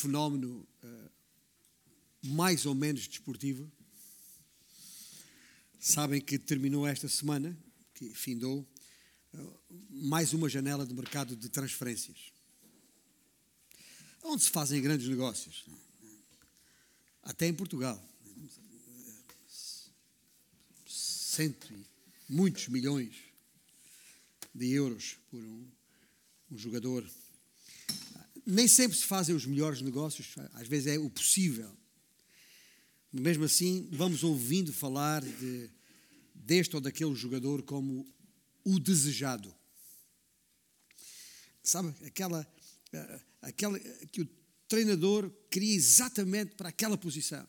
fenómeno uh, mais ou menos desportivo. Sabem que terminou esta semana, que findou, uh, mais uma janela de mercado de transferências. Onde se fazem grandes negócios. Até em Portugal. Cento e muitos milhões de euros por um, um jogador nem sempre se fazem os melhores negócios, às vezes é o possível. Mesmo assim, vamos ouvindo falar de, deste ou daquele jogador como o desejado. Sabe, aquela, eh, aquela que o treinador queria exatamente para aquela posição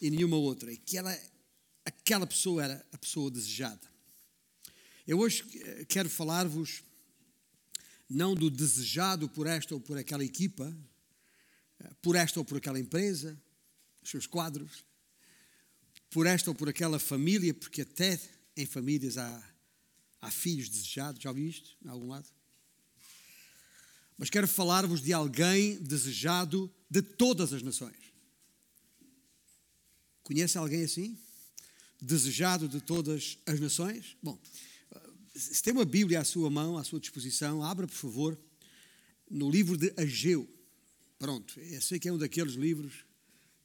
e nenhuma outra, e que ela, aquela pessoa era a pessoa desejada. Eu hoje eh, quero falar-vos não do desejado por esta ou por aquela equipa, eh, por esta ou por aquela empresa, os seus quadros, por esta ou por aquela família, porque até em famílias há, há filhos desejados, já ouvi isto em algum lado? Mas quero falar-vos de alguém desejado de todas as nações. Conhece alguém assim? Desejado de todas as nações? Bom, se tem uma Bíblia à sua mão, à sua disposição, abra, por favor, no livro de Ageu. Pronto, eu sei que é um daqueles livros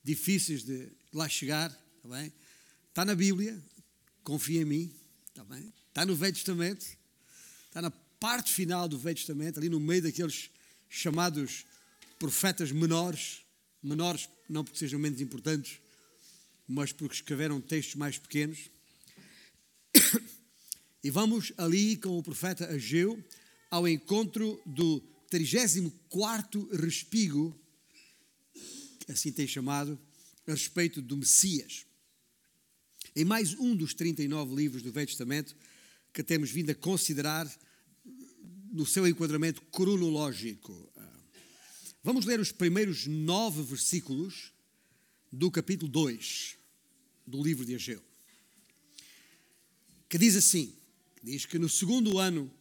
difíceis de lá chegar, está bem? Está na Bíblia, confia em mim, está bem? Está no Velho Testamento, está na parte final do Velho Testamento, ali no meio daqueles chamados profetas menores, menores não porque sejam menos importantes, mas porque escreveram textos mais pequenos. E vamos ali com o profeta Ageu ao encontro do 34 respigo, assim tem chamado, a respeito do Messias. Em mais um dos 39 livros do Velho Testamento que temos vindo a considerar no seu enquadramento cronológico. Vamos ler os primeiros nove versículos do capítulo 2 do livro de Ageu, que diz assim: diz que no segundo ano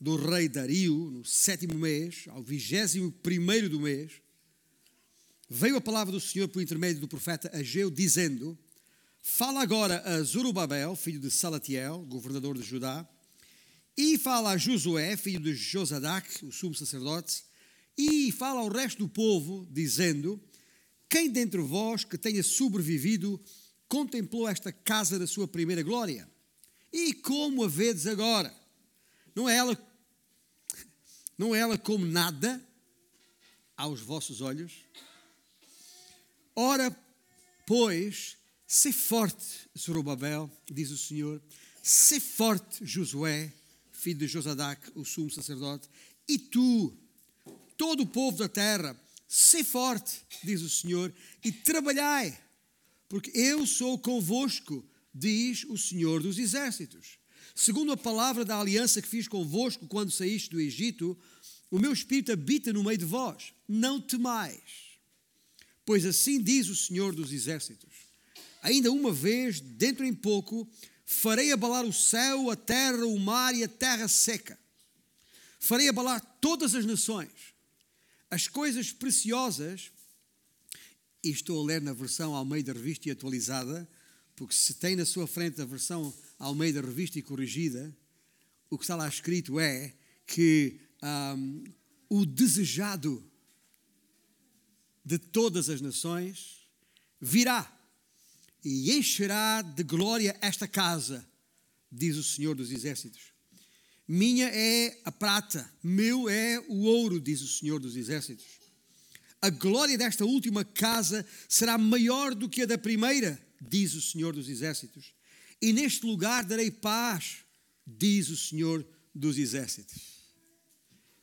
do rei Dario, no sétimo mês, ao vigésimo primeiro do mês, veio a palavra do Senhor por intermédio do profeta Ageu, dizendo: Fala agora a Zorobabel, filho de Salatiel, governador de Judá, e fala a Josué, filho de Josadac, o sumo sacerdote, e fala ao resto do povo, dizendo: Quem dentre vós que tenha sobrevivido contemplou esta casa da sua primeira glória? E como a vedes agora? Não é ela, não é ela como nada aos vossos olhos? Ora, pois, se forte, Zorobabel, diz o Senhor, se forte, Josué, filho de Josadac, o sumo sacerdote, e tu, todo o povo da terra, se forte, diz o Senhor, e trabalhai, porque eu sou convosco diz o Senhor dos Exércitos. Segundo a palavra da aliança que fiz convosco quando saíste do Egito, o meu espírito habita no meio de vós. Não temais, pois assim diz o Senhor dos Exércitos. Ainda uma vez, dentro em pouco, farei abalar o céu, a terra, o mar e a terra seca. Farei abalar todas as nações. As coisas preciosas, e estou a ler na versão ao meio da revista e atualizada, porque se tem na sua frente a versão ao meio da revista e corrigida, o que está lá escrito é que um, o desejado de todas as nações virá e encherá de glória esta casa, diz o Senhor dos Exércitos. Minha é a prata, meu é o ouro, diz o Senhor dos Exércitos. A glória desta última casa será maior do que a da primeira diz o Senhor dos Exércitos. E neste lugar darei paz, diz o Senhor dos Exércitos.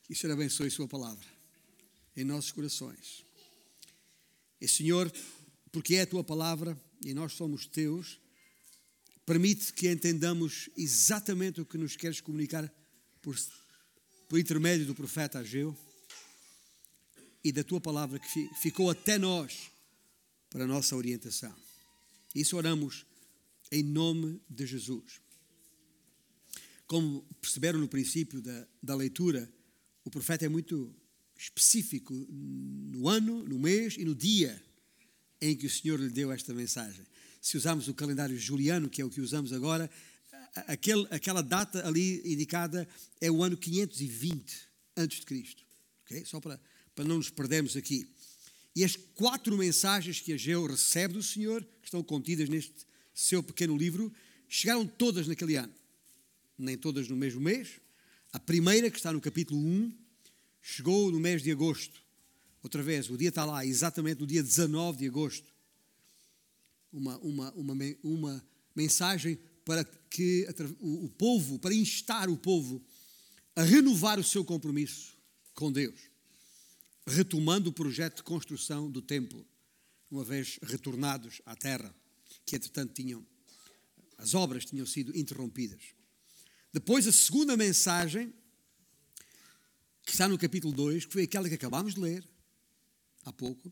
Que o Senhor abençoe Sua palavra em nossos corações. E Senhor, porque é a Tua palavra e nós somos Teus, permite que entendamos exatamente o que nos queres comunicar por, por intermédio do profeta Ageu e da Tua palavra que ficou até nós para a nossa orientação. Isso oramos em nome de Jesus. Como perceberam no princípio da, da leitura, o profeta é muito específico no ano, no mês e no dia em que o Senhor lhe deu esta mensagem. Se usarmos o calendário juliano, que é o que usamos agora, aquele, aquela data ali indicada é o ano 520 antes de Cristo. Okay? Só para, para não nos perdermos aqui. E as quatro mensagens que Ageu recebe do Senhor, que estão contidas neste seu pequeno livro, chegaram todas naquele ano. Nem todas no mesmo mês. A primeira, que está no capítulo 1, chegou no mês de agosto. Outra vez, o dia está lá, exatamente no dia 19 de agosto. Uma, uma, uma, uma mensagem para que o povo, para instar o povo a renovar o seu compromisso com Deus, retomando o projeto de construção do templo, uma vez retornados à terra, que entretanto tinham, as obras tinham sido interrompidas. Depois, a segunda mensagem, que está no capítulo 2, que foi aquela que acabámos de ler há pouco,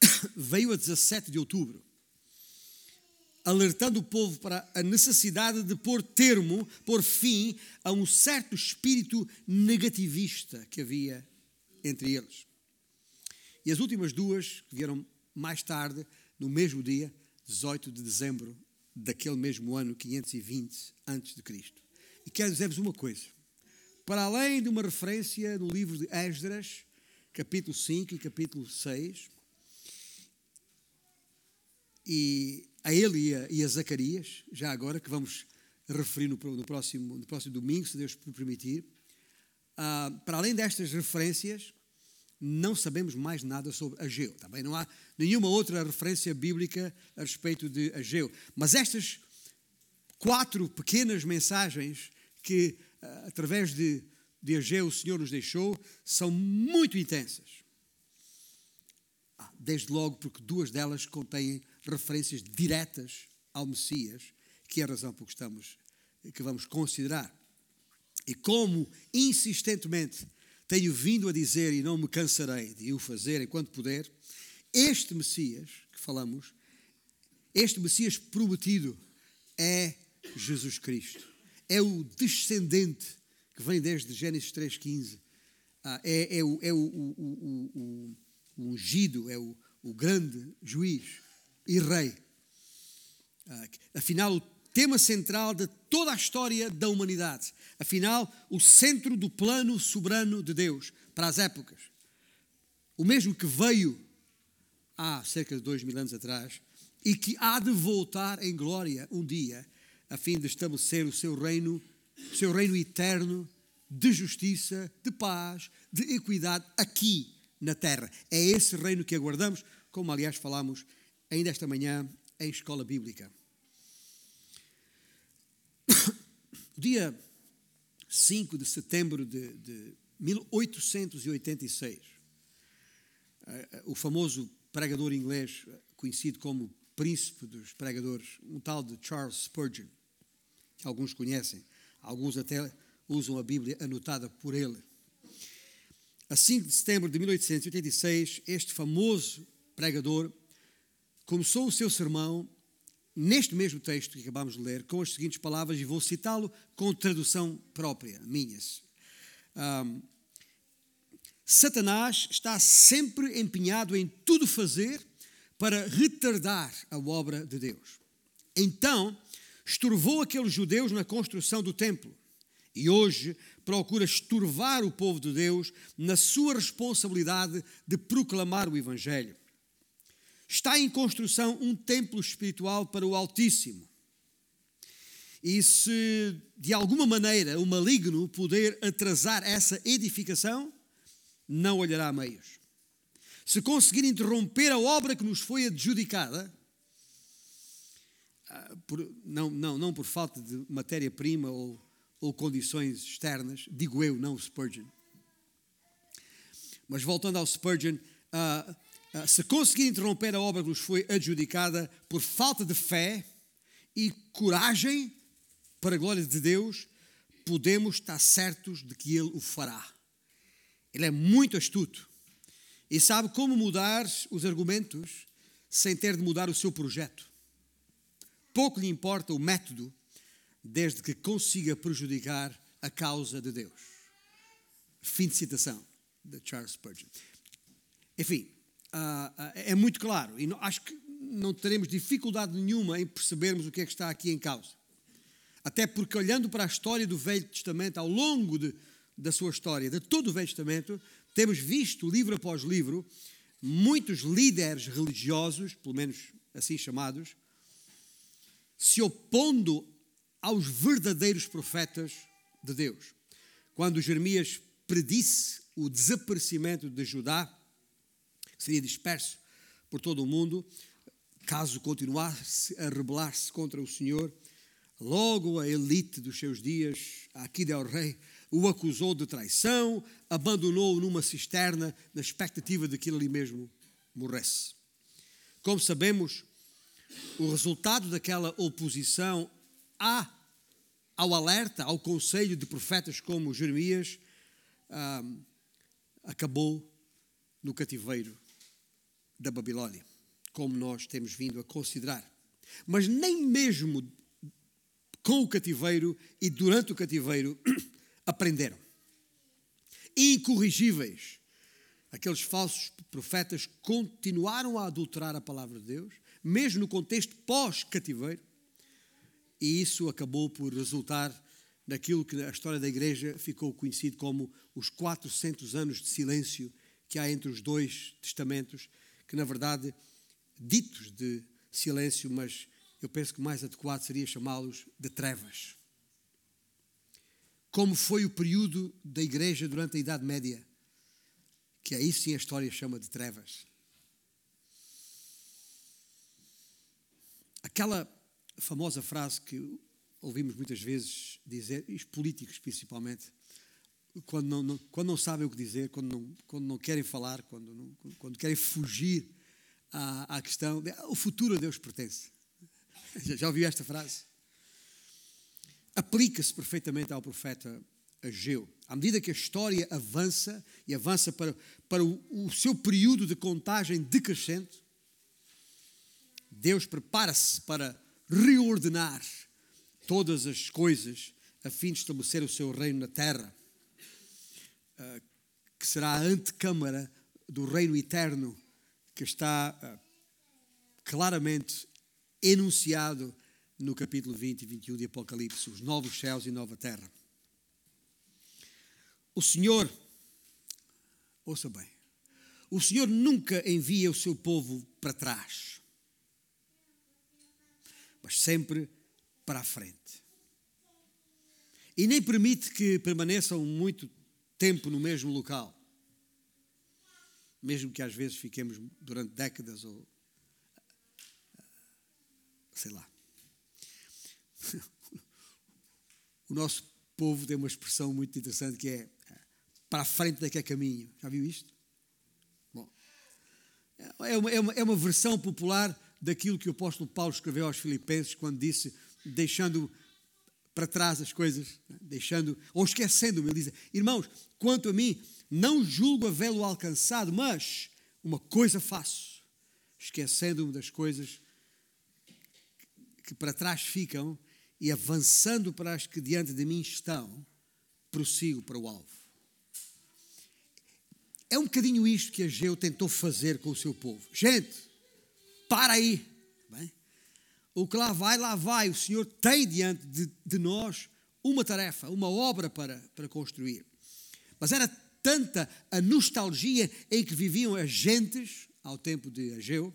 veio a 17 de outubro alertando o povo para a necessidade de pôr termo, pôr fim a um certo espírito negativista que havia entre eles. E as últimas duas, vieram mais tarde, no mesmo dia, 18 de dezembro daquele mesmo ano, 520 a.C. E quero dizer-vos uma coisa. Para além de uma referência no livro de Esdras, capítulo 5 e capítulo 6, e a ele e a, Zacarias, já agora, que vamos referir no, próximo, no próximo domingo, se Deus permitir. Uh, para além destas referências, não sabemos mais nada sobre Ageu. Também não há nenhuma outra referência bíblica a respeito de Ageu. Mas estas quatro pequenas mensagens que, uh, através de, de Ageu, o Senhor nos deixou, são muito intensas. Ah, desde logo, porque duas delas contêm referências diretas ao Messias, que é a razão por que estamos, que vamos considerar. E como insistentemente tenho vindo a dizer e não me cansarei de o fazer enquanto puder, este Messias que falamos, este Messias prometido é Jesus Cristo. É o descendente que vem desde Gênesis 3,15. Ah, é, é, o, é o, o, o, ungido, é o, grande juiz e rei. Ah, afinal, tema central de toda a história da humanidade. Afinal, o centro do plano soberano de Deus para as épocas. O mesmo que veio há cerca de dois mil anos atrás e que há de voltar em glória um dia, a fim de estabelecer o seu reino, seu reino eterno de justiça, de paz, de equidade aqui na terra. É esse reino que aguardamos, como aliás falámos ainda esta manhã em escola bíblica. Dia 5 de setembro de, de 1886, eh, eh, o famoso pregador inglês, eh, conhecido como príncipe dos pregadores, um tal de Charles Spurgeon, que alguns conhecem, alguns até usam a Bíblia anotada por ele. A 5 de setembro de 1886, este famoso pregador começou o seu sermão neste mesmo texto que acabamos de ler, com as seguintes palavras, e vou citá-lo com tradução própria, minhas. Um, Satanás está sempre empenhado em tudo fazer para retardar a obra de Deus. Então, estorvou aqueles judeus na construção do templo e hoje procura estorvar o povo de Deus na sua responsabilidade de proclamar o Evangelho. Está em construção um templo espiritual para o Altíssimo. E se de alguma maneira o maligno puder atrasar essa edificação, não olhará meios. Se conseguir interromper a obra que nos foi adjudicada, ah, por, não, não, não por falta de matéria-prima ou, ou condições externas, digo eu, não o Spurgeon. Mas voltando ao Spurgeon, uh, se conseguir interromper a obra que nos foi adjudicada por falta de fé e coragem para a glória de Deus, podemos estar certos de que Ele o fará. Ele é muito astuto e sabe como mudar os argumentos sem ter de mudar o seu projeto. Pouco lhe importa o método, desde que consiga prejudicar a causa de Deus. Fim de citação de Charles Spurgeon. Enfim, é muito claro e acho que não teremos dificuldade nenhuma em percebermos o que é que está aqui em causa. Até porque, olhando para a história do Velho Testamento, ao longo de, da sua história, de todo o Velho Testamento, temos visto, livro após livro, muitos líderes religiosos, pelo menos assim chamados, se opondo aos verdadeiros profetas de Deus. Quando Jeremias predisse o desaparecimento de Judá, seria disperso por todo o mundo, caso continuasse a rebelar-se contra o Senhor, logo a elite dos seus dias, aqui del rei, o acusou de traição, abandonou-o numa cisterna na expectativa de que ele ali mesmo morresse. Como sabemos, o resultado daquela oposição a, ao alerta, ao conselho de profetas como Jeremias, ah, acabou no cativeiro da Babilônia, como nós temos vindo a considerar. Mas nem mesmo com o cativeiro e durante o cativeiro aprenderam. Incorrigíveis. Aqueles falsos profetas continuaram a adulterar a palavra de Deus, mesmo no contexto pós-cativeiro, e isso acabou por resultar naquilo que na história da igreja ficou conhecido como os 400 anos de silêncio que há entre os dois testamentos, que na verdade, ditos de silêncio, mas eu penso que mais adequado seria chamá-los de trevas. Como foi o período da igreja durante a Idade Média, que aí sim a história chama de trevas. Aquela famosa frase que ouvimos muitas vezes dizer, os políticos principalmente, quando não, não, quando não sabem o que dizer, quando não, quando não querem falar, quando, não, quando querem fugir à, à questão, o futuro a Deus pertence. Já, já ouviu esta frase? Aplica-se perfeitamente ao profeta Ageu. À medida que a história avança e avança para, para o, o seu período de contagem decrescente, Deus prepara-se para reordenar todas as coisas a fim de estabelecer o seu reino na terra, ah, que será a antecâmara do reino eterno que está ah, claramente enunciado no capítulo 20 e 21 de Apocalipse, os novos céus e nova terra. O Senhor, ouça bem, o Senhor nunca envia o seu povo para trás, mas sempre para a frente. E nem permite que permaneçam muito tempo no mesmo local, mesmo que às vezes fiquemos durante décadas ou sei lá. O nosso povo tem uma expressão muito interessante que é para a frente daqui é caminho. Já viu isto? Bom, é uma, é, uma, é uma versão popular daquilo que o apóstolo Paulo escreveu aos Filipenses quando disse, deixando para trás as coisas, deixando, ou esquecendo-me, ele diz, irmãos, quanto a mim, não julgo havê-lo alcançado, mas uma coisa faço, esquecendo-me das coisas que para trás ficam e avançando para as que diante de mim estão, prossigo para o alvo. É um bocadinho isto que Ageu tentou fazer com o seu povo. Gente, para aí. O que lá vai, lá vai. O Senhor tem diante de, de nós uma tarefa, uma obra para, para construir. Mas era tanta a nostalgia em que viviam as gentes ao tempo de Ageu,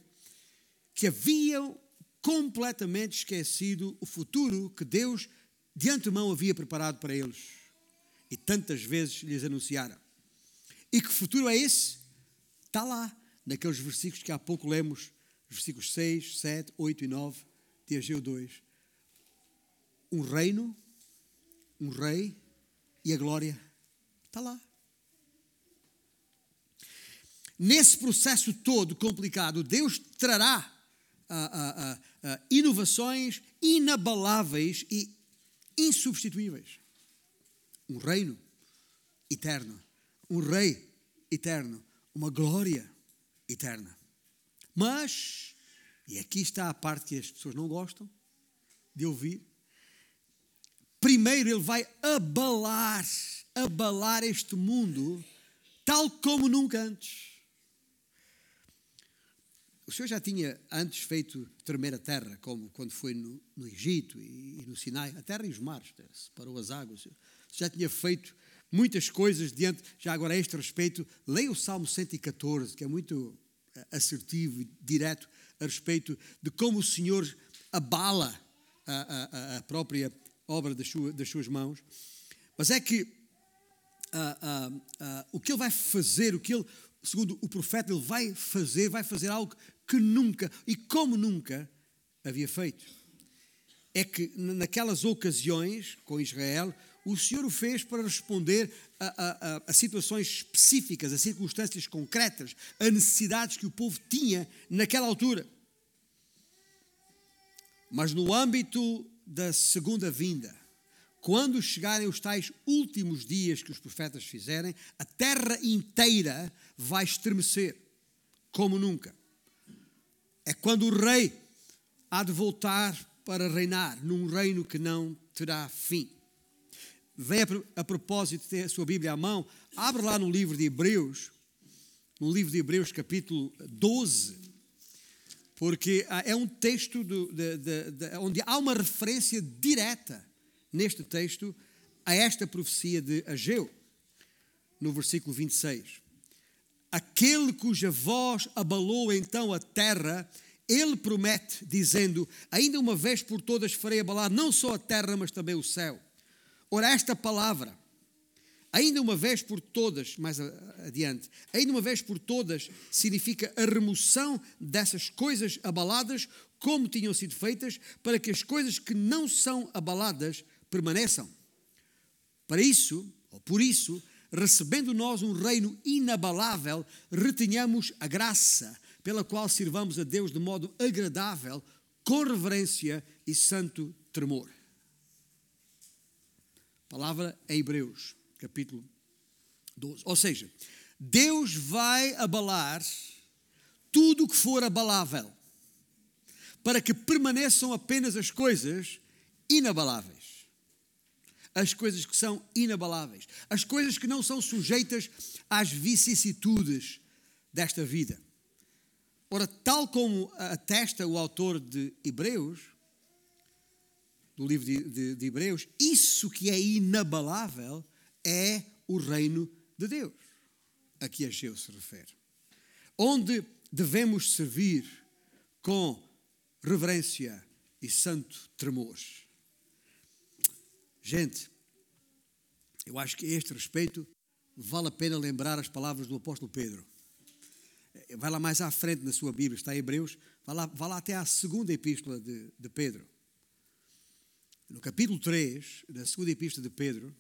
que haviam completamente esquecido o futuro que Deus de antemão havia preparado para eles e tantas vezes lhes anunciara. E que futuro é esse? Está lá, naqueles versículos que há pouco lemos, versículos 6, 7, 8 e 9 de Ageu 2. Um reino, um rei e a glória está lá. Nesse processo todo complicado, Deus trará uh, uh, inovações inabaláveis e insubstituíveis. Um reino eterno, um rei eterno, uma glória eterna. Mas, e aqui está a parte que as pessoas não gostam de ouvir, primeiro ele vai abalar, abalar este mundo tal como nunca antes. O Senhor já tinha antes feito tremer a terra, como quando foi no, no Egito e, e, no Sinai, a terra e os mares, separou as águas. Já tinha feito muitas coisas diante, já agora a este respeito, leia o Salmo 114, que é muito assertivo e direto a respeito de como o Senhor abala a, a, a própria obra das, sua, das, suas mãos. Mas é que uh, uh, uh, o que ele vai fazer, o que ele, segundo o profeta, ele vai fazer, vai fazer algo que nunca e como nunca havia feito. É que naquelas ocasiões com Israel, o Senhor o fez para responder a, a, a, situações específicas, a circunstâncias concretas, a necessidades que o povo tinha naquela altura. Mas no âmbito da segunda vinda, quando chegarem os tais últimos dias que os profetas fizerem, a terra inteira vai estremecer, como nunca. É quando o rei há de voltar para reinar num reino que não terá fim. Vem a, propósito ter a sua Bíblia à mão, abre lá no livro de Hebreus, no livro de Hebreus, capítulo 12, porque é um texto de, de, de, onde há uma referência direta neste texto a esta profecia de Ageu, no versículo 26. Aquele cuja voz abalou então a terra, ele promete, dizendo: Ainda uma vez por todas farei abalar não só a terra, mas também o céu. Ora, esta palavra, ainda uma vez por todas, mais adiante, ainda uma vez por todas, significa a remoção dessas coisas abaladas como tinham sido feitas, para que as coisas que não são abaladas permaneçam. Para isso, ou por isso, recebendo nós um reino inabalável, retenhamos a graça pela qual sirvamos a Deus de modo agradável, com reverência e santo tremor. Palavra em Hebreus, capítulo 12. Ou seja, Deus vai abalar tudo o que for abalável, para que permaneçam apenas as coisas inabaláveis as coisas que são inabaláveis, as coisas que não são sujeitas às vicissitudes desta vida. Ora, tal como atesta o autor de Hebreus, do livro de, de, de Hebreus, isso que é inabalável é o reino de Deus, a que Ageu se refere. Onde devemos servir com reverência e santo tremor. Gente, eu acho que a este respeito vale a pena lembrar as palavras do apóstolo Pedro. Vai lá mais à frente na sua Bíblia, está em Hebreus, vai lá, vai lá até à segunda epístola de, de Pedro. No capítulo 3 da segunda epístola de Pedro,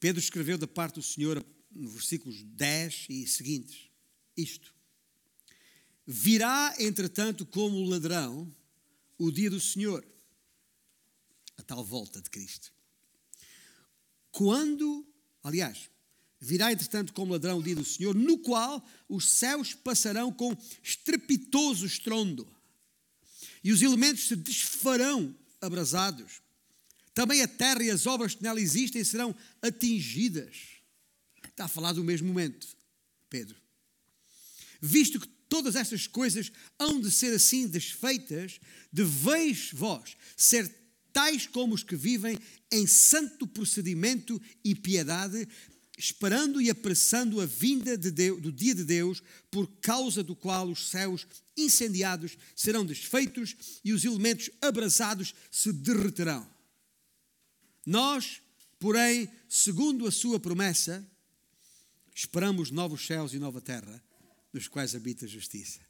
Pedro escreveu da parte do Senhor, nos versículos 10 e seguintes, isto. Virá, entretanto, como ladrão o dia do Senhor a tal volta de Cristo. Quando, aliás, virá entretanto como ladrão o dia do Senhor, no qual os céus passarão com estrepitoso estrondo, e os elementos se desfarão abrasados. Também a terra e as obras que nela existem serão atingidas. Está a falar do mesmo momento, Pedro. Visto que todas estas coisas hão de ser assim desfeitas, deveis vós ser tais como os que vivem em santo procedimento e piedade, esperando e apressando a vinda de Deus, do dia de Deus, por causa do qual os céus incendiados serão desfeitos e os elementos abrasados se derreterão. Nós, porém, segundo a sua promessa, esperamos novos céus e nova terra, nos quais habita a justiça.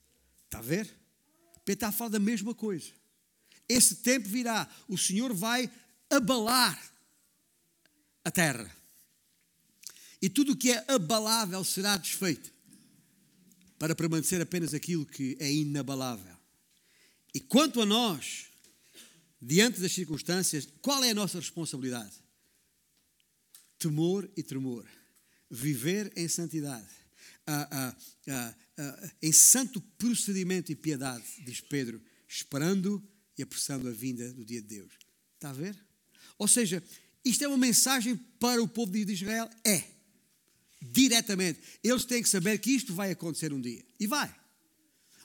Está a ver? Pedro está a da mesma coisa. Esse tempo virá, o Senhor vai abalar a terra. E tudo o que é abalável será desfeito, para permanecer apenas aquilo que é inabalável. E quanto a nós, diante das circunstâncias, qual é a nossa responsabilidade? Temor e tremor. Viver em santidade. Ah, ah, ah, em santo procedimento e piedade, diz Pedro, esperando e apressando a vinda do dia de Deus. Está a ver? Ou seja, isto é uma mensagem para o povo de Israel? É. diretamente. Eles têm que saber que isto vai acontecer um dia. E vai.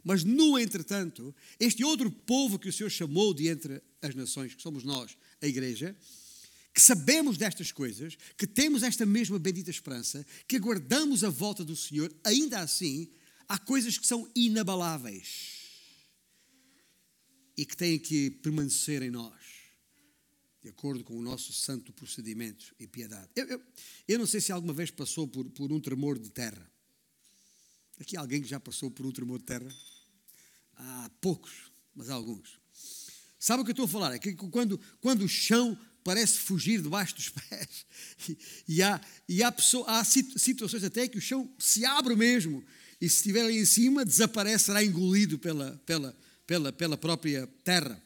Mas, no entretanto, este outro povo que o Senhor chamou de entre as nações, que somos nós, a igreja, que sabemos destas coisas, que temos esta mesma bendita esperança, que aguardamos a volta do Senhor, ainda assim, há coisas que são inabaláveis e que têm que permanecer em nós, de acordo com o nosso santo procedimento e piedade. Eu, eu, eu não sei se alguma vez passou por, por um tremor de terra. Aqui alguém que já passou por um tremor de terra? Há poucos, mas há alguns. Sabe o que eu estou a falar? É que quando, quando o chão parece fugir debaixo dos pés, e, e há, e há, pessoa, há situações até que o chão se abre mesmo, e se estiver ali em cima, desaparece, será engolido pela, pela, pela, pela própria terra.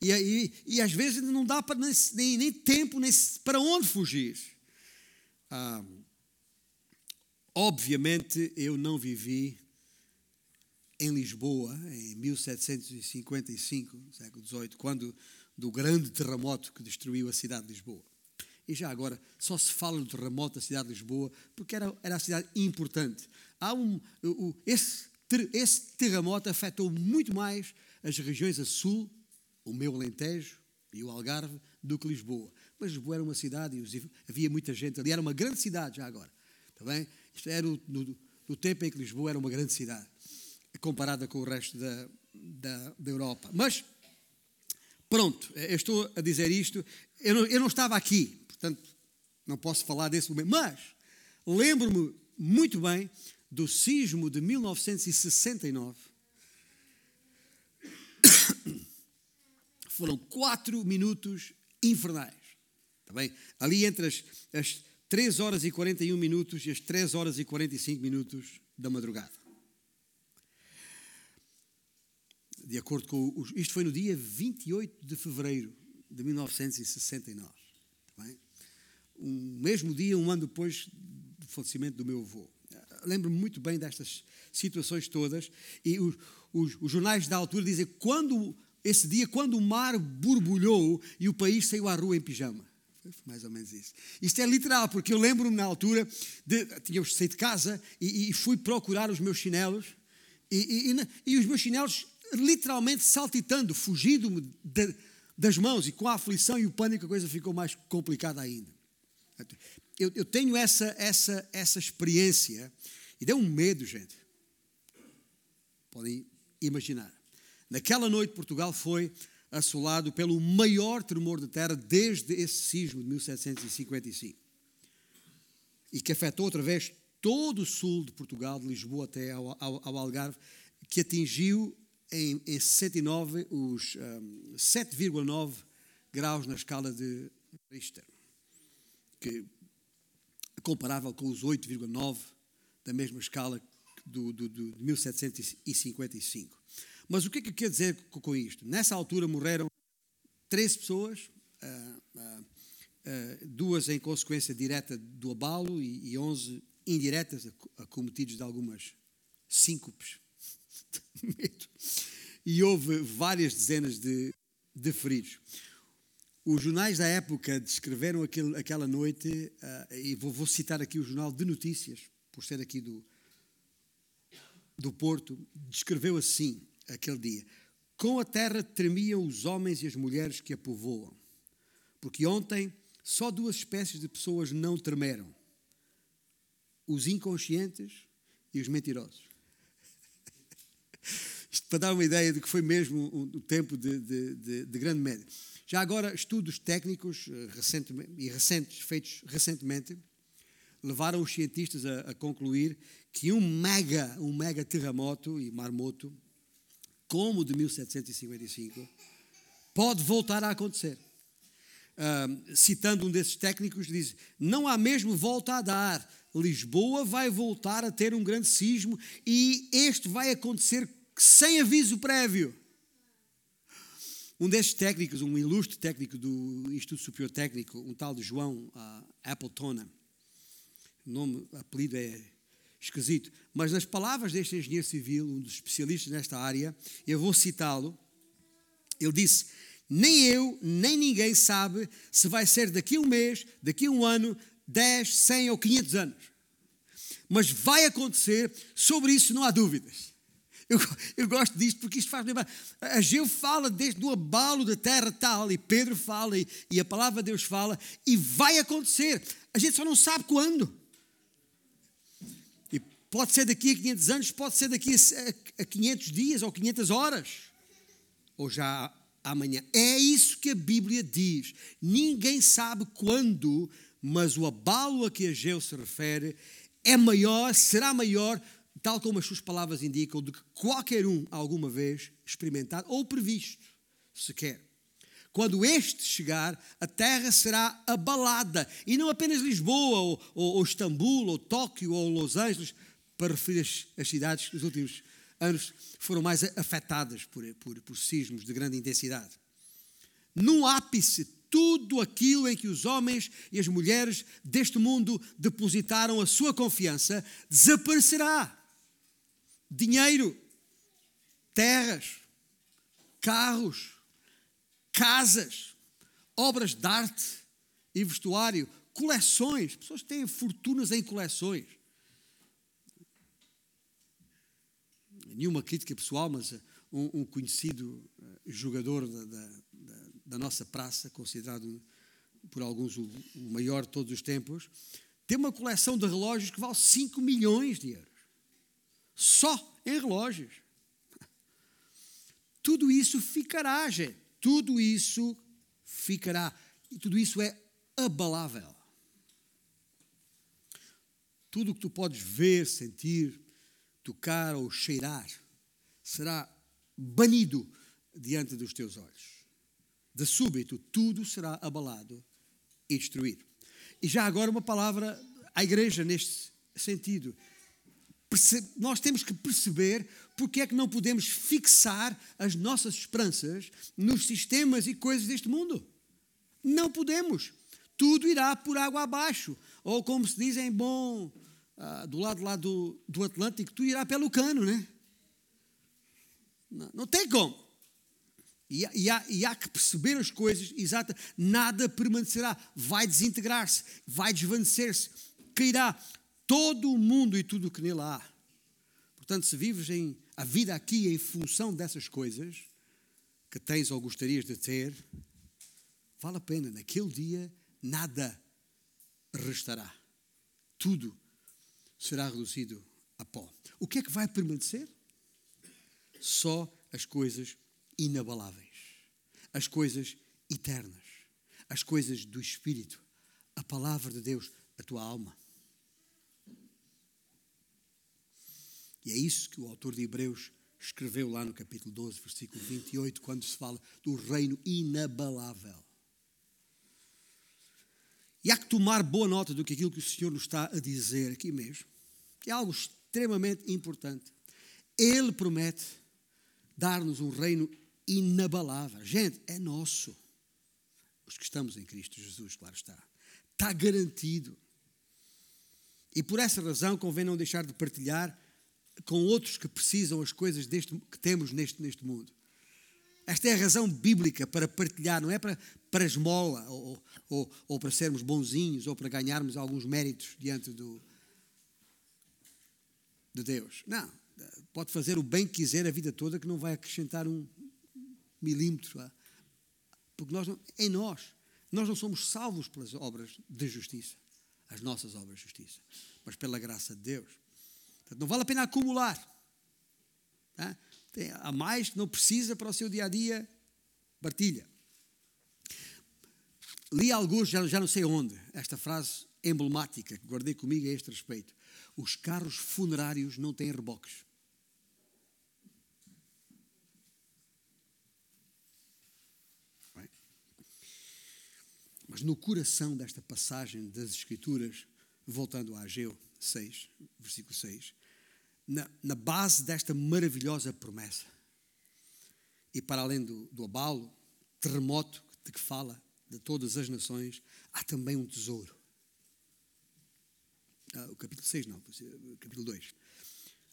E, e, e às vezes não dá para, nem, nem tempo para onde fugir. Ah, obviamente, eu não vivi em Lisboa, em 1755, século XVIII, quando do grande terremoto que destruiu a cidade de Lisboa. E já agora, só se fala do terremoto da cidade de Lisboa porque era, era a cidade importante. Há um, esse, esse terremoto afetou muito mais as regiões a sul, o meu Alentejo e o Algarve, do que Lisboa. Mas Lisboa era uma cidade e havia muita gente ali, era uma grande cidade já agora. Está bem? Isto era no, no tempo em que Lisboa era uma grande cidade comparada com o resto da, da, da Europa. Mas, pronto, eu estou a dizer isto, eu não, eu não estava aqui, portanto, não posso falar desse momento, mas lembro-me muito bem do sismo de 1969. Foram quatro minutos infernais. Está bem? Ali entre as, as 3 horas e 41 minutos e as 3 horas e 45 minutos da madrugada. de acordo com. Os, isto foi no dia 28 de fevereiro de 1969. Bem? Um mesmo dia, um ano depois do falecimento do meu avô. Lembro-me muito bem destas situações todas. E os, os, os jornais da altura dizem quando esse dia, quando o mar borbulhou e o país saiu à rua em pijama. Foi mais ou menos isso. Isto é literal, porque eu lembro-me na altura, de, tínhamos saído de casa e, e, fui procurar os meus chinelos. E, e, e, os meus chinelos literalmente saltitando, fugindo-me das mãos, e com a aflição e o pânico a coisa ficou mais complicada ainda. Eu, eu tenho essa, essa, essa experiência, e deu um medo, gente. Podem imaginar. Naquela noite, Portugal foi assolado pelo maior tremor de terra desde esse sismo de 1755. E que afetou outra vez todo o sul de Portugal, de Lisboa até ao, ao, ao Algarve, que atingiu em, em 69 os um, 7,9 graus na escala de Richter, que é comparável com os 8,9 da mesma escala do, do, do, de 1755. Mas o que é que quer dizer com isto? Nessa altura morreram 13 pessoas, uh, uh, uh, duas em consequência direta do abalo e, e 11 indiretas, acometidos de algumas síncopes. E houve várias dezenas de, de feridos. Os jornais da época descreveram aquele, aquela noite, uh, e vou, vou, citar aqui o Jornal de Notícias, por ser aqui do, do Porto, descreveu assim aquele dia: Com a terra tremiam os homens e as mulheres que a povoam, porque ontem só duas espécies de pessoas não tremeram: os inconscientes e os mentirosos. Isto para dar uma ideia de que foi mesmo o tempo de, de, de, de grande média. Já agora, estudos técnicos eh, recentemente, e recentes, feitos recentemente, levaram os cientistas a, a, concluir que um mega, um mega terremoto e marmoto, como o de 1755, pode voltar a acontecer. Uh, citando um desses técnicos, diz: não há mesmo volta a dar. Lisboa vai voltar a ter um grande sismo e este vai acontecer sem aviso prévio. Um destes técnicos, um ilustre técnico do Instituto Superior Técnico, um tal de João uh, Appleton, o nome, o apelido é esquisito, mas nas palavras deste engenheiro civil, um dos especialistas nesta área, eu vou citá-lo, ele disse: Nem eu, nem ninguém sabe se vai ser daqui a um mês, daqui a um ano, 10, 100 ou 500 anos. mas vai acontecer, sobre isso não há dúvidas. Eu, eu gosto disto porque isto faz lembrar. Ageu fala desde o abalo da terra tal, e Pedro fala, e, e a palavra de Deus fala, e vai acontecer. A gente só não sabe quando. Pode ser daqui a 500 anos, pode ser daqui a, a 500 dias ou 500 horas, ou já amanhã. É isso que a Bíblia diz. Ninguém sabe quando, mas o abalo a que Ageu se refere é maior, será maior tal como as suas palavras indicam, do que qualquer um alguma vez experimentado ou previsto, sequer. Quando este chegar, a terra será abalada. E não apenas Lisboa, ou, ou, ou Istambul, ou Tóquio, ou Los Angeles, para referir as, as cidades que nos últimos anos foram mais afetadas por, por, por sismos de grande intensidade. No ápice, tudo aquilo em que os homens e as mulheres deste mundo depositaram a sua confiança desaparecerá dinheiro, terras, carros, casas, obras de arte e vestuário, coleções. Pessoas têm fortunas em coleções. Nenhuma crítica pessoal, mas um, um conhecido eh, jogador da, da, da, nossa praça, considerado por alguns o, o maior de todos os tempos, tem uma coleção de relógios que vale 5 milhões de euros só em relógios. Tudo isso ficará, gente. Tudo isso ficará. E tudo isso é abalável. Tudo o que tu podes ver, sentir, tocar ou cheirar será banido diante dos teus olhos. De súbito, tudo será abalado e destruído. E já agora uma palavra à igreja neste sentido nós temos que perceber porque é que não podemos fixar as nossas esperanças nos sistemas e coisas deste mundo. Não podemos. Tudo irá por água abaixo. Ou como se diz em bom, ah, do lado lá do, do Atlântico, tudo irá pelo cano, né? Não, não tem como. E, e, há, e há que perceber as coisas exatas. Nada permanecerá. Vai desintegrar-se, vai desvanecer-se, cairá todo o mundo e tudo o que nele há. Portanto, se vives em, a vida aqui em função dessas coisas que tens ou gostarias de ter, vale a pena. Naquele dia, nada restará. Tudo será reduzido a pó. O que é que vai permanecer? Só as coisas inabaláveis, as coisas eternas, as coisas do Espírito, a palavra de Deus, a tua alma. E é isso que o autor de Hebreus escreveu lá no capítulo 12, versículo 28, quando se fala do reino inabalável. E há que tomar boa nota do que aquilo que o Senhor nos está a dizer aqui mesmo, que é algo extremamente importante. Ele promete dar-nos um reino inabalável. Gente, é nosso. Os que estamos em Cristo Jesus, claro está. Está garantido. E por essa razão convém não deixar de partilhar com outros que precisam as coisas deste, que temos neste, neste mundo. Esta é a razão bíblica para partilhar, não é para, para esmola ou, ou, ou para sermos bonzinhos ou para ganharmos alguns méritos diante do, de Deus. Não, pode fazer o bem que quiser a vida toda que não vai acrescentar um milímetro. Porque nós não, em nós, nós não somos salvos pelas obras de justiça, as nossas obras de justiça, mas pela graça de Deus. Portanto, não vale a pena acumular. Tá? A mais não precisa para o seu dia a dia, partilha. Li alguns, já, já não sei onde, esta frase emblemática que guardei comigo a este respeito. Os carros funerários não têm reboques. Mas no coração desta passagem das Escrituras, voltando a Ageu 6, versículo 6, na, na base desta maravilhosa promessa. E para além do, do abalo, terremoto de que fala, de todas as nações, há também um tesouro. Ah, o capítulo 6, não, o capítulo 2.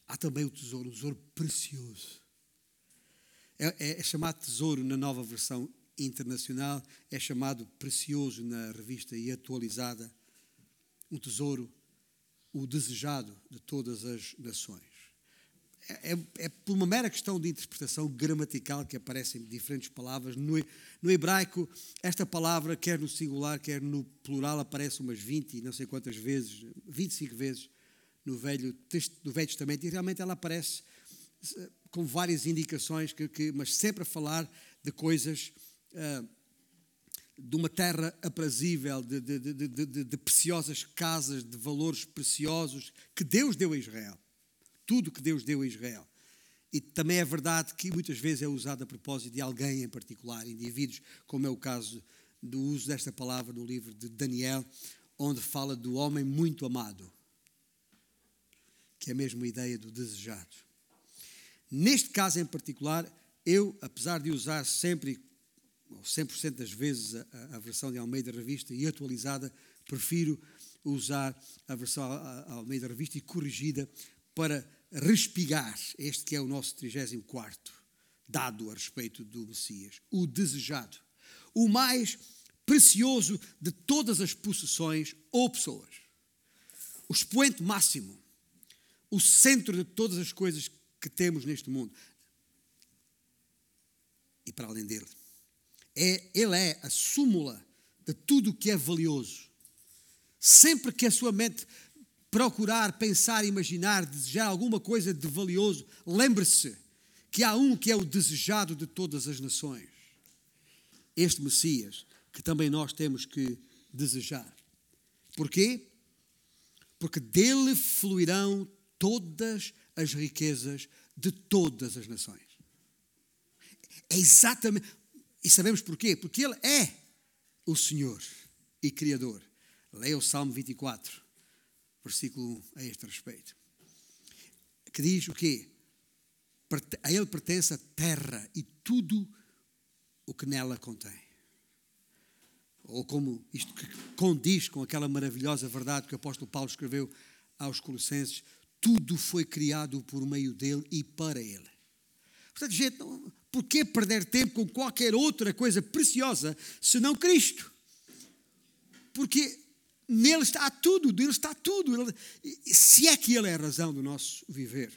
Há também o tesouro, um tesouro precioso. É, é, é, chamado tesouro na nova versão internacional, é chamado precioso na revista e atualizada. Um tesouro o desejado de todas as nações. É, é, é, por uma mera questão de interpretação gramatical que aparecem diferentes palavras. No, no, hebraico, esta palavra, quer no singular, quer no plural, aparece umas 20 e não sei quantas vezes, 25 vezes no Velho, no Velho Testamento, e realmente ela aparece eh, com várias indicações, que, que mas sempre a falar de coisas. Uh, de uma terra aprazível, de, de, de, de, preciosas casas, de valores preciosos que Deus deu a Israel. Tudo que Deus deu a Israel. E também é verdade que muitas vezes é usado a propósito de alguém em particular, indivíduos, como é o caso do uso desta palavra no livro de Daniel, onde fala do homem muito amado, que é a mesma ideia do desejado. Neste caso em particular, eu, apesar de usar sempre 100% das vezes a, a, versão de Almeida Revista e atualizada, prefiro usar a versão Almeida Revista e corrigida para respigar. Este que é o nosso 34 dado a respeito do Messias, o desejado, o mais precioso de todas as possessões ou pessoas, o expoente máximo, o centro de todas as coisas que temos neste mundo. E para além dele, é, ele é a súmula de tudo o que é valioso. Sempre que a sua mente procurar, pensar, imaginar, desejar alguma coisa de valioso, lembre-se que há um que é o desejado de todas as nações. Este Messias, que também nós temos que desejar. Porquê? Porque dele fluirão todas as riquezas de todas as nações. É exatamente. E sabemos porquê? Porque Ele é o Senhor e Criador. Leia o Salmo 24, versículo 1 a este respeito. Que diz o quê? A Ele pertence a terra e tudo o que nela contém. Ou como isto que condiz com aquela maravilhosa verdade que o apóstolo Paulo escreveu aos Colossenses: tudo foi criado por meio dele e para ele. Portanto, gente, não, por que perder tempo com qualquer outra coisa preciosa senão Cristo? Porque nele está tudo, nele está tudo. Ele, se é que Ele é a razão do nosso viver.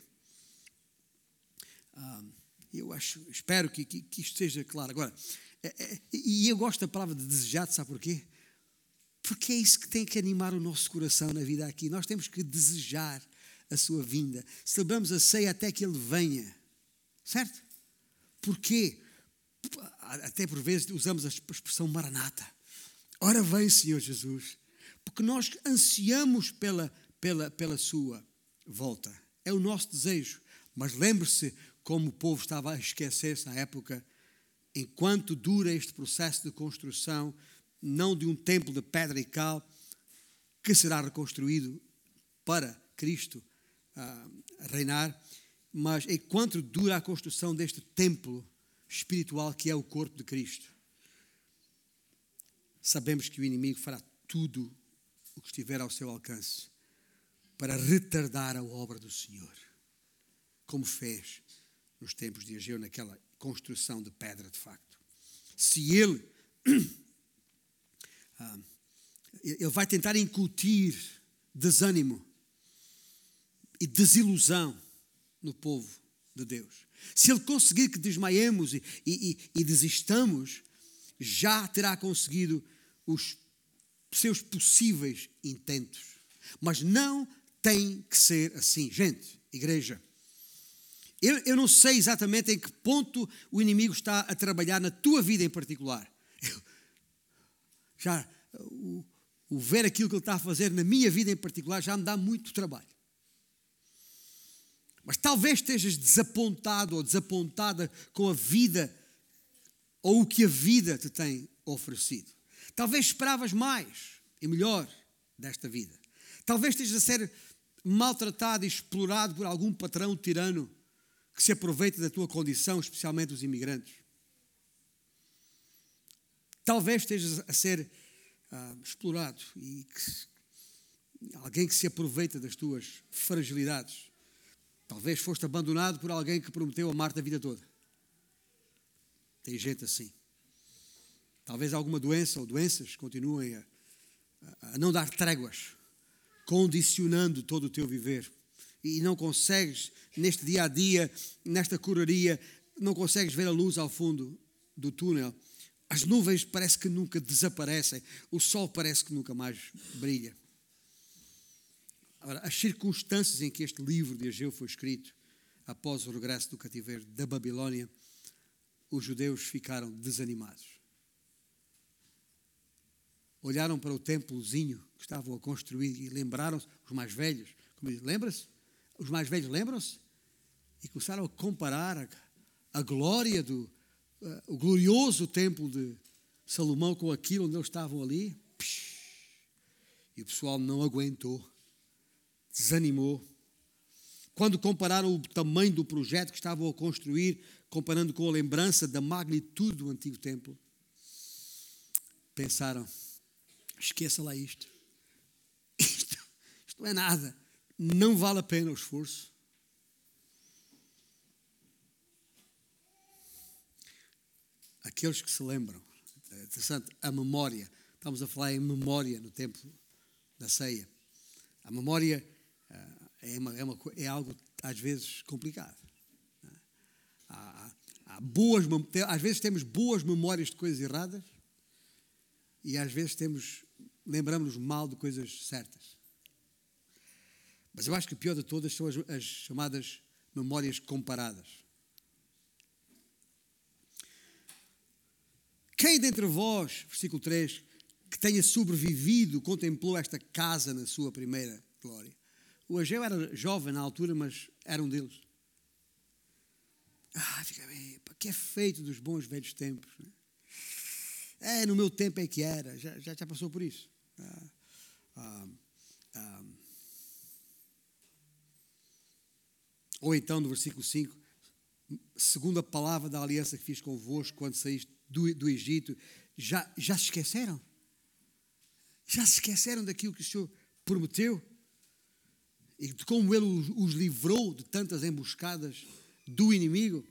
Ah, eu acho, espero que, que, que isto seja claro. Agora, é, é, e eu gosto da palavra de desejado, sabe porquê? Porque é isso que tem que animar o nosso coração na vida aqui. Nós temos que desejar a sua vinda. Celebramos a ceia até que Ele venha. Certo? Porquê? Até por vezes usamos a expressão maranata. Ora vem, Senhor Jesus. Porque nós ansiamos pela, pela, pela sua volta. É o nosso desejo. Mas lembre-se como o povo estava a esquecer-se na época, enquanto dura este processo de construção, não de um templo de pedra e cal, que será reconstruído para Cristo uh, reinar, mas enquanto dura a construção deste templo espiritual que é o corpo de Cristo, sabemos que o inimigo fará tudo o que estiver ao seu alcance para retardar a obra do Senhor, como fez nos tempos de Ageu, naquela construção de pedra, de facto. Se ele, ah, ele vai tentar incutir desânimo e desilusão no povo de Deus. Se ele conseguir que desmaiemos e, e, e desistamos, já terá conseguido os seus possíveis intentos. Mas não tem que ser assim. Gente, igreja, eu, eu não sei exatamente em que ponto o inimigo está a trabalhar na tua vida em particular. Eu, já o, o ver aquilo que ele está a fazer na minha vida em particular já me dá muito trabalho. Mas talvez estejas desapontado ou desapontada com a vida ou o que a vida te tem oferecido. Talvez esperavas mais e melhor desta vida. Talvez estejas a ser maltratado e explorado por algum patrão tirano que se aproveita da tua condição, especialmente os imigrantes. Talvez estejas a ser ah, explorado e que, alguém que se aproveita das tuas fragilidades. Talvez foste abandonado por alguém que prometeu amar-te a vida toda. Tem gente assim. Talvez alguma doença ou doenças continuem a, a não dar tréguas condicionando todo o teu viver. E não consegues, neste dia a dia, nesta correria, não consegues ver a luz ao fundo do túnel. As nuvens parece que nunca desaparecem, o sol parece que nunca mais brilha. Agora, as circunstâncias em que este livro de Ageu foi escrito, após o regresso do cativeiro da Babilônia, os judeus ficaram desanimados. Olharam para o templozinho que estavam a construir e lembraram-se, os mais velhos, como lembra-se? Os mais velhos lembram-se? E começaram a comparar a, a glória do, uh, o glorioso templo de Salomão com aquilo onde eles estavam ali. E o pessoal não aguentou, desanimou. Quando compararam o tamanho do projeto que estavam a construir, comparando com a lembrança da magnitude do antigo templo, pensaram: esqueça lá isto. Isto, isto não é nada. Não vale a pena o esforço. Aqueles que se lembram, é interessante, a memória. Estamos a falar em memória no tempo da ceia. A memória uh, é, uma, é, uma, é, algo, às vezes, complicado. Há, há boas, às vezes temos boas memórias de coisas erradas e às vezes temos lembramos-nos mal de coisas certas. Mas eu acho que o pior de todas são as, as chamadas memórias comparadas. Quem dentre vós, versículo 3, que tenha sobrevivido, contemplou esta casa na sua primeira glória? O Ageu era jovem na altura, mas era um deles. Ah, fica bem, que é feito dos bons velhos tempos. Né? É, no meu tempo é que era, já, já, já passou por isso. Ah, ah, ah. Ou então, no versículo 5, segundo a palavra da aliança que fiz convosco quando saíste do, do Egito, já, já se esqueceram? Já se esqueceram daquilo que o Senhor prometeu? E de como Ele os, os livrou de tantas emboscadas do inimigo?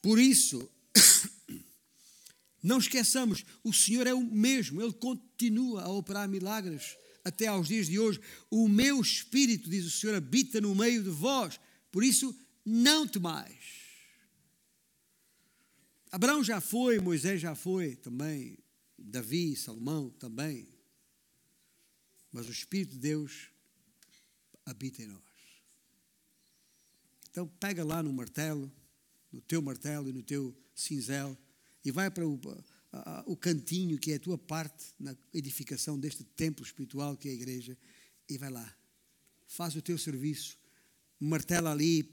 Por isso, não esqueçamos, o Senhor é o mesmo, Ele continua a operar milagres até aos dias de hoje. O meu espírito, diz o Senhor, habita no meio de vós, por isso não temais. Abraão já foi, Moisés já foi também, Davi, Salomão também. Mas o Espírito de Deus habita em nós. Então pega lá no martelo, no teu martelo e no teu cinzel e vai para o, a, o cantinho que é a tua parte na edificação deste templo espiritual que é a igreja e vai lá. Faz o teu serviço, martela ali,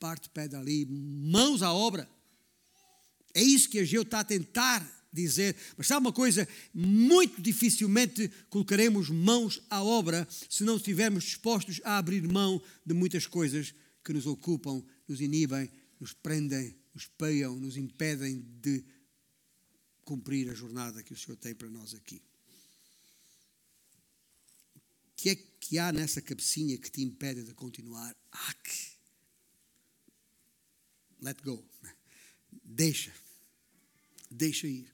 parte pedra ali, mãos à obra. É isso que a Geu está a tentar dizer. Mas sabe uma coisa? Muito dificilmente colocaremos mãos à obra se não estivermos dispostos a abrir mão de muitas coisas que nos ocupam, nos inibem, nos prendem, nos peiam, nos impedem de cumprir a jornada que o Senhor tem para nós aqui. O que é que há nessa cabecinha que te impede de continuar? Ah, que... Let go. Deixa. Deixa ir.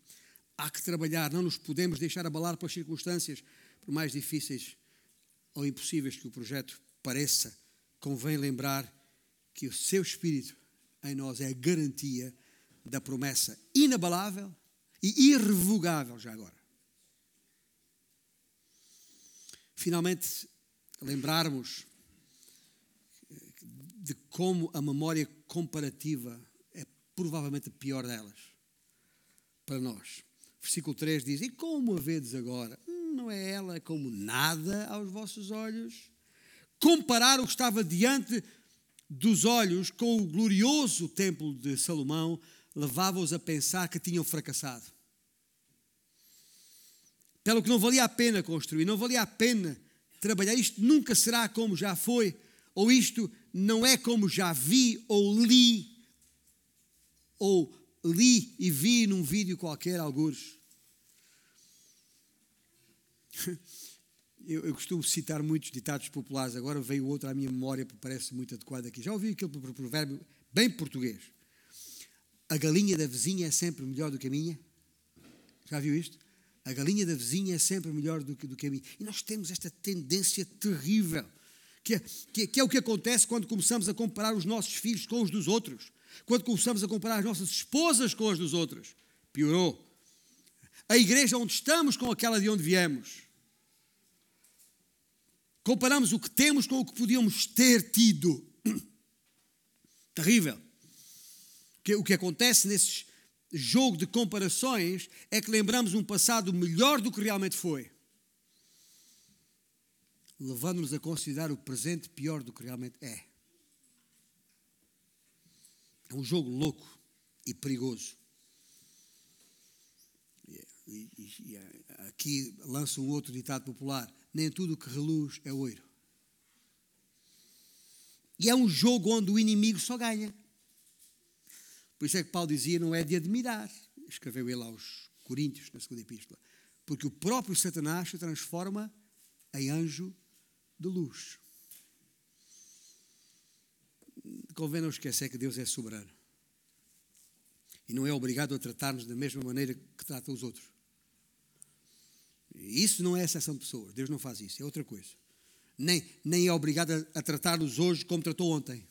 Há que trabalhar. Não nos podemos deixar abalar pelas circunstâncias, por mais difíceis ou impossíveis que o projeto pareça. Convém lembrar que o seu espírito em nós é a garantia da promessa inabalável e irrevogável já agora. Finalmente, lembrarmos de como a memória comparativa é provavelmente a pior delas para nós. Versículo 3 diz: E como a vedes agora? Hum, não é ela como nada aos vossos olhos? Comparar o que estava diante dos olhos com o glorioso templo de Salomão levava-os a pensar que tinham fracassado. Pelo que não valia a pena construir, não valia a pena trabalhar. Isto nunca será como já foi, ou isto não é como já vi ou li, ou li e vi num vídeo qualquer, alguns. Eu, eu, costumo citar muitos ditados populares, agora veio outro à minha memória que parece muito adequado aqui. Já ouvi aquele provérbio bem português? A galinha da vizinha é sempre melhor do que a minha? Já viu isto? A galinha da vizinha é sempre melhor do que, do que a mim. E nós temos esta tendência terrível, que é, que, que é o que acontece quando começamos a comparar os nossos filhos com os dos outros, quando começamos a comparar as nossas esposas com as dos outros. Piorou. A igreja onde estamos com aquela de onde viemos. Comparamos o que temos com o que podíamos ter tido. Terrível. O que acontece nesses jogo de comparações é que lembramos um passado melhor do que realmente foi, levando-nos a considerar o presente pior do que realmente é. É um jogo louco e perigoso. E, e, aqui lança um outro ditado popular: nem tudo que reluz é ouro. E é um jogo onde o inimigo só ganha. Por isso é que Paulo dizia: não é de admirar, escreveu ele aos Coríntios, na segunda epístola, porque o próprio Satanás se transforma em anjo de luz. Convém não esquecer que Deus é soberano e não é obrigado a tratar-nos da mesma maneira que trata os outros. Isso não é exceção de pessoas, Deus não faz isso, é outra coisa. Nem, nem é obrigado a, tratar-nos hoje como tratou ontem.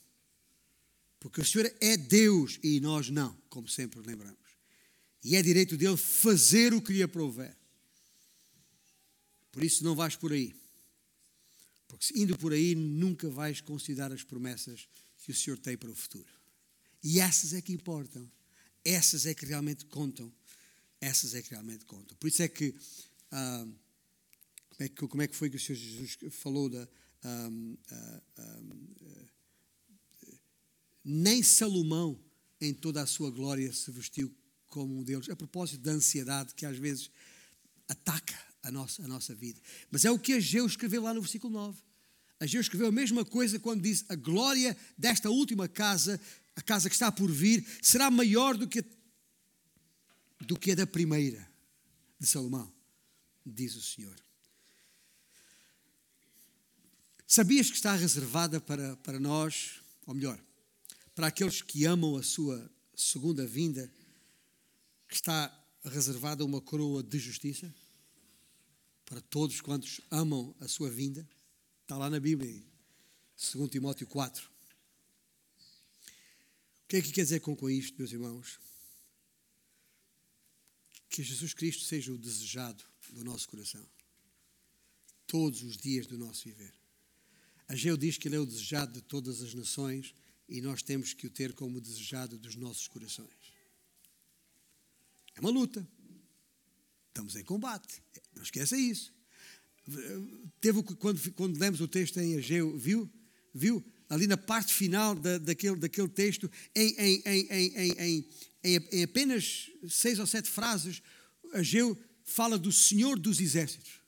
Porque o Senhor é Deus e nós não, como sempre lembramos. E é direito dele fazer o que lhe aprouver. Por isso não vais por aí. Porque indo por aí nunca vais considerar as promessas que o Senhor tem para o futuro. E essas é que importam. Essas é que realmente contam. Essas é que realmente contam. Por isso é que. Ah, como, é que como é que foi que o Senhor Jesus falou da. Nem Salomão, em toda a sua glória, se vestiu como um deles. A propósito da ansiedade que às vezes ataca a nossa, a nossa vida. Mas é o que Ageu escreveu lá no versículo 9. Ageu escreveu a mesma coisa quando diz: A glória desta última casa, a casa que está por vir, será maior do que do que a da primeira de Salomão, diz o Senhor. Sabias que está reservada para, para nós, ou melhor, para aqueles que amam a sua segunda vinda, que está reservada uma coroa de justiça? Para todos quantos amam a sua vinda? Está lá na Bíblia, 2 Timóteo 4. O que é que quer dizer com, com isto, meus irmãos? Que Jesus Cristo seja o desejado do nosso coração, todos os dias do nosso viver. Ageu diz que ele é o desejado de todas as nações e nós temos que o ter como desejado dos nossos corações. É uma luta. Estamos em combate. Não esqueça isso. Teve quando, quando lemos o texto em Ageu, viu? Viu? Ali na parte final da, daquele, daquele texto, em, em, em, em, apenas seis ou sete frases, Ageu fala do Senhor dos Exércitos.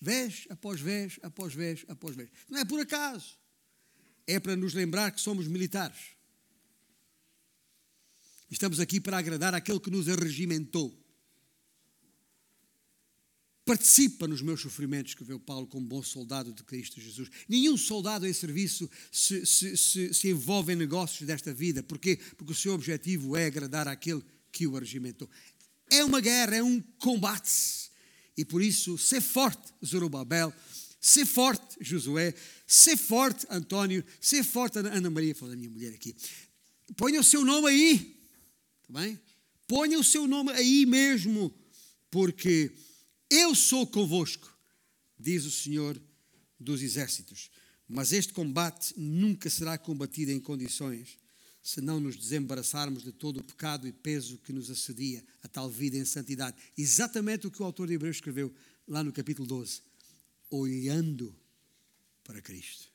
Vez após vez, após vez, após vez. Não é por acaso é para nos lembrar que somos militares. Estamos aqui para agradar aquele que nos arregimentou. Participa nos meus sofrimentos, o Paulo como bom soldado de Cristo Jesus. Nenhum soldado em serviço se, se, se, se envolve em negócios desta vida. Porquê? Porque o seu objetivo é agradar aquele que o arregimentou. É uma guerra, é um combate. E por isso, ser forte, Zorobabel, ser forte, Josué, Ser forte, António. Ser forte, Ana Maria. Falando da minha mulher aqui. Ponha o seu nome aí. Está bem? Ponha o seu nome aí mesmo. Porque eu sou convosco, diz o Senhor dos Exércitos. Mas este combate nunca será combatido em condições se não nos desembaraçarmos de todo o pecado e peso que nos assedia a tal vida em santidade. Exatamente o que o autor de Hebreus escreveu lá no capítulo 12. Olhando para Cristo.